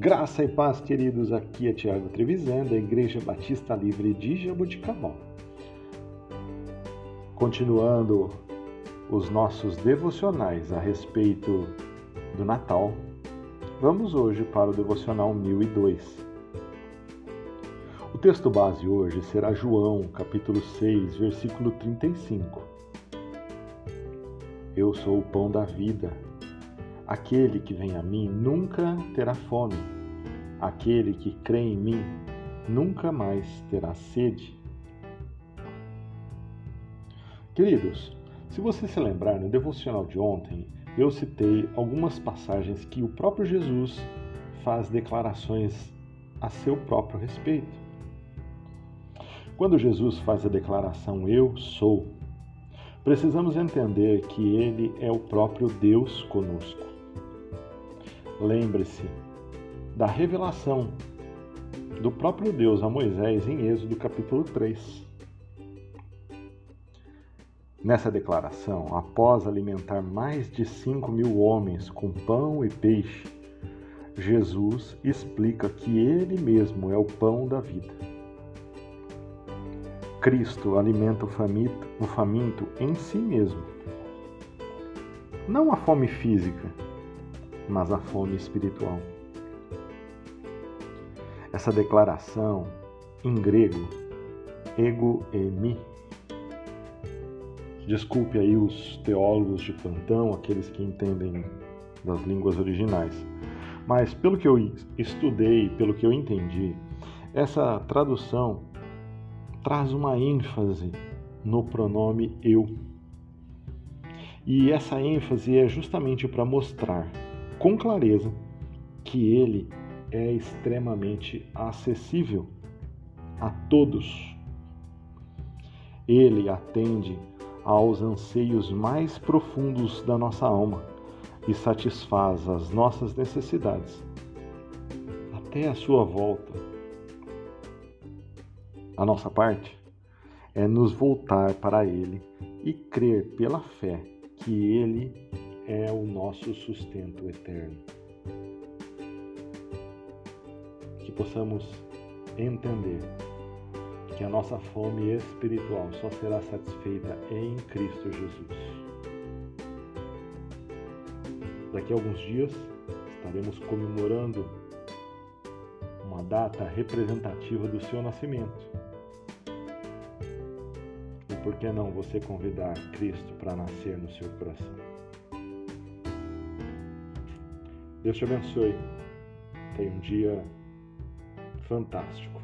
Graça e paz, queridos. Aqui é Tiago Trevisan, da Igreja Batista Livre de Jaboticabal. Continuando os nossos devocionais a respeito do Natal, vamos hoje para o devocional 1002. O texto base hoje será João, capítulo 6, versículo 35. Eu sou o pão da vida. Aquele que vem a mim nunca terá fome. Aquele que crê em mim nunca mais terá sede. Queridos, se você se lembrar, no devocional de ontem, eu citei algumas passagens que o próprio Jesus faz declarações a seu próprio respeito. Quando Jesus faz a declaração Eu sou, precisamos entender que Ele é o próprio Deus conosco. Lembre-se da revelação do próprio Deus a Moisés em Êxodo capítulo 3. Nessa declaração, após alimentar mais de 5 mil homens com pão e peixe, Jesus explica que Ele mesmo é o pão da vida. Cristo alimenta o faminto, o faminto em si mesmo. Não a fome física, mas a fome espiritual. Essa declaração, em grego, ego emi, desculpe aí os teólogos de plantão, aqueles que entendem das línguas originais, mas pelo que eu estudei, pelo que eu entendi, essa tradução traz uma ênfase no pronome eu. E essa ênfase é justamente para mostrar com clareza que ele é extremamente acessível a todos. Ele atende aos anseios mais profundos da nossa alma e satisfaz as nossas necessidades até a sua volta. A nossa parte é nos voltar para Ele e crer pela fé que Ele é o nosso sustento eterno. Que possamos entender que a nossa fome espiritual só será satisfeita em Cristo Jesus. Daqui a alguns dias estaremos comemorando uma data representativa do seu nascimento. E por que não você convidar Cristo para nascer no seu coração? Deus te abençoe. Tenha um dia fantástico.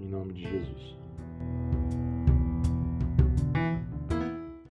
Em nome de Jesus.